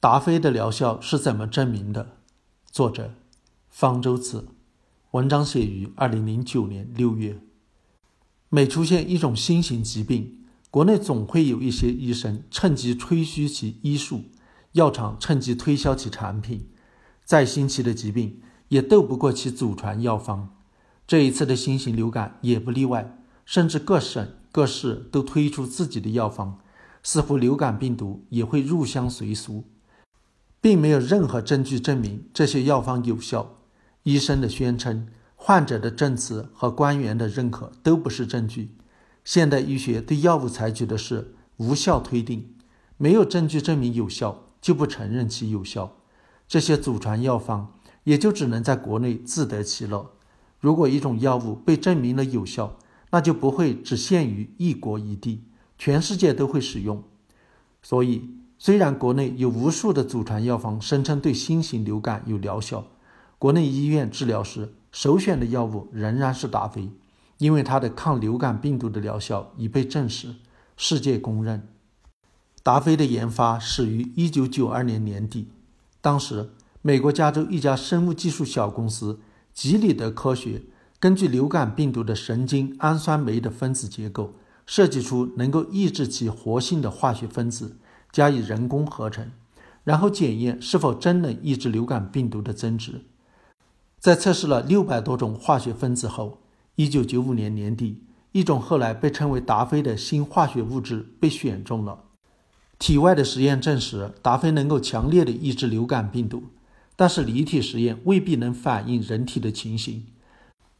达菲的疗效是怎么证明的？作者：方舟子。文章写于二零零九年六月。每出现一种新型疾病，国内总会有一些医生趁机吹嘘其医术，药厂趁机推销其产品。再新奇的疾病也斗不过其祖传药方。这一次的新型流感也不例外，甚至各省各市都推出自己的药方，似乎流感病毒也会入乡随俗。并没有任何证据证明这些药方有效，医生的宣称、患者的证词和官员的认可都不是证据。现代医学对药物采取的是无效推定，没有证据证明有效，就不承认其有效。这些祖传药方也就只能在国内自得其乐。如果一种药物被证明了有效，那就不会只限于一国一地，全世界都会使用。所以。虽然国内有无数的祖传药方声称对新型流感有疗效，国内医院治疗时首选的药物仍然是达菲，因为它的抗流感病毒的疗效已被证实，世界公认。达菲的研发始于1992年年底，当时美国加州一家生物技术小公司吉里德科学根据流感病毒的神经氨酸酶的分子结构，设计出能够抑制其活性的化学分子。加以人工合成，然后检验是否真能抑制流感病毒的增殖。在测试了六百多种化学分子后，一九九五年年底，一种后来被称为达菲的新化学物质被选中了。体外的实验证实，达菲能够强烈的抑制流感病毒，但是离体实验未必能反映人体的情形。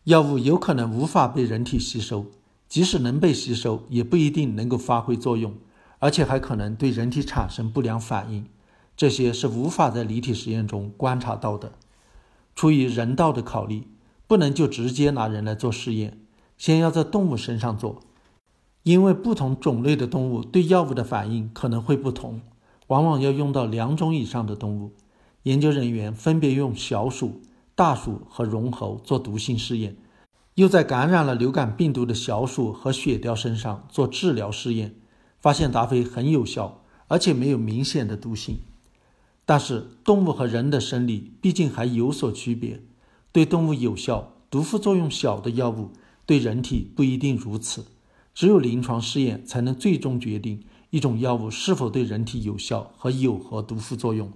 药物有可能无法被人体吸收，即使能被吸收，也不一定能够发挥作用。而且还可能对人体产生不良反应，这些是无法在离体实验中观察到的。出于人道的考虑，不能就直接拿人来做试验，先要在动物身上做，因为不同种类的动物对药物的反应可能会不同，往往要用到两种以上的动物。研究人员分别用小鼠、大鼠和绒猴做毒性试验，又在感染了流感病毒的小鼠和雪貂身上做治疗试验。发现达菲很有效，而且没有明显的毒性。但是动物和人的生理毕竟还有所区别，对动物有效、毒副作用小的药物，对人体不一定如此。只有临床试验才能最终决定一种药物是否对人体有效和有何毒副作用。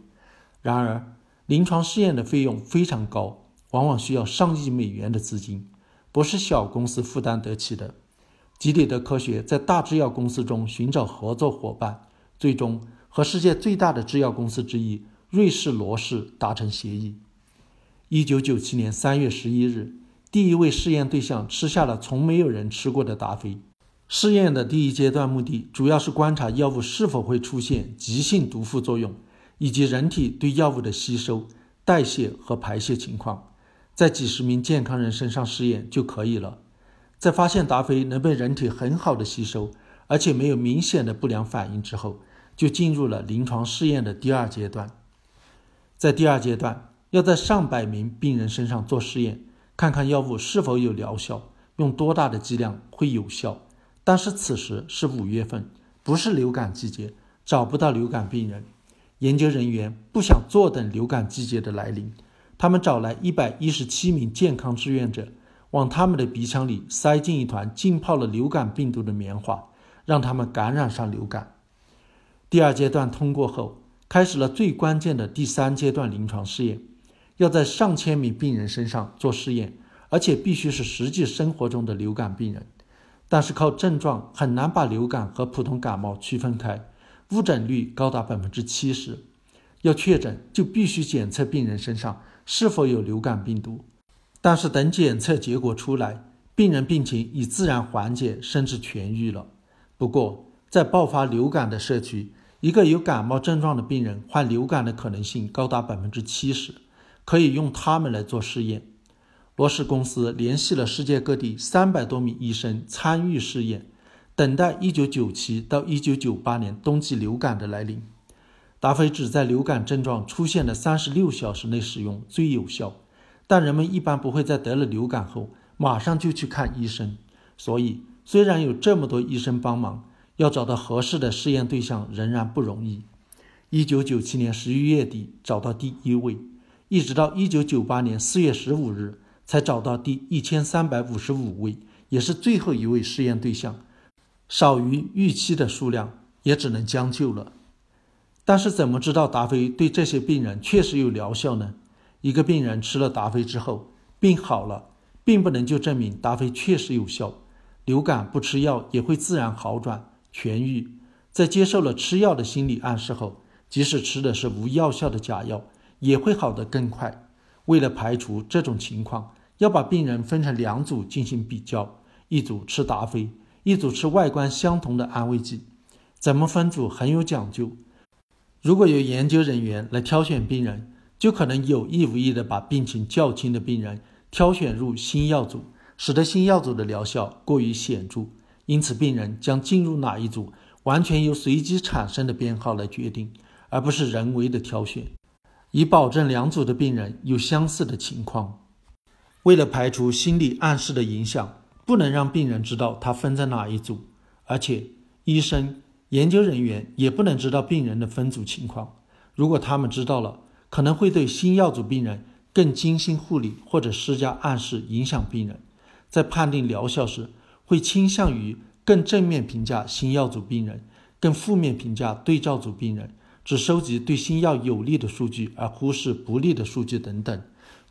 然而，临床试验的费用非常高，往往需要上亿美元的资金，不是小公司负担得起的。吉利德科学在大制药公司中寻找合作伙伴，最终和世界最大的制药公司之一瑞士罗氏达成协议。一九九七年三月十一日，第一位试验对象吃下了从没有人吃过的达菲。试验的第一阶段目的主要是观察药物是否会出现急性毒副作用，以及人体对药物的吸收、代谢和排泄情况。在几十名健康人身上试验就可以了。在发现达菲能被人体很好的吸收，而且没有明显的不良反应之后，就进入了临床试验的第二阶段。在第二阶段，要在上百名病人身上做试验，看看药物是否有疗效，用多大的剂量会有效。但是此时是五月份，不是流感季节，找不到流感病人。研究人员不想坐等流感季节的来临，他们找来一百一十七名健康志愿者。往他们的鼻腔里塞进一团浸泡了流感病毒的棉花，让他们感染上流感。第二阶段通过后，开始了最关键的第三阶段临床试验，要在上千名病人身上做试验，而且必须是实际生活中的流感病人。但是靠症状很难把流感和普通感冒区分开，误诊率高达百分之七十。要确诊，就必须检测病人身上是否有流感病毒。但是等检测结果出来，病人病情已自然缓解，甚至痊愈了。不过，在爆发流感的社区，一个有感冒症状的病人患流感的可能性高达百分之七十，可以用他们来做试验。罗氏公司联系了世界各地三百多名医生参与试验，等待一九九七到一九九八年冬季流感的来临。达菲只在流感症状出现的三十六小时内使用最有效。但人们一般不会在得了流感后马上就去看医生，所以虽然有这么多医生帮忙，要找到合适的试验对象仍然不容易。一九九七年十一月底找到第一位，一直到一九九八年四月十五日才找到第一千三百五十五位，也是最后一位试验对象，少于预期的数量，也只能将就了。但是怎么知道达菲对这些病人确实有疗效呢？一个病人吃了达菲之后病好了，并不能就证明达菲确实有效。流感不吃药也会自然好转痊愈。在接受了吃药的心理暗示后，即使吃的是无药效的假药，也会好得更快。为了排除这种情况，要把病人分成两组进行比较：一组吃达菲，一组吃外观相同的安慰剂。怎么分组很有讲究。如果有研究人员来挑选病人，就可能有意无意地把病情较轻的病人挑选入新药组，使得新药组的疗效过于显著。因此，病人将进入哪一组？完全由随机产生的编号来决定，而不是人为的挑选，以保证两组的病人有相似的情况。为了排除心理暗示的影响，不能让病人知道他分在哪一组，而且医生、研究人员也不能知道病人的分组情况。如果他们知道了，可能会对新药组病人更精心护理，或者施加暗示影响病人。在判定疗效时，会倾向于。更正面评价新药组病人，更负面评价对照组病人，只收集对新药有利的数据，而忽视不利的数据等等，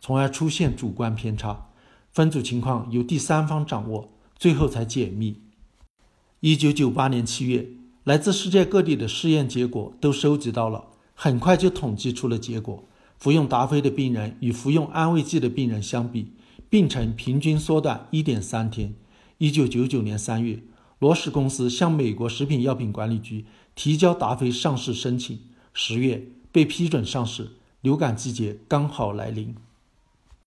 从而出现主观偏差。分组情况由第三方掌握，最后才解密。一九九八年七月，来自世界各地的试验结果都收集到了，很快就统计出了结果：服用达菲的病人与服用安慰剂的病人相比，病程平均缩短一点三天。一九九九年三月。罗氏公司向美国食品药品管理局提交达菲上市申请，十月被批准上市。流感季节刚好来临。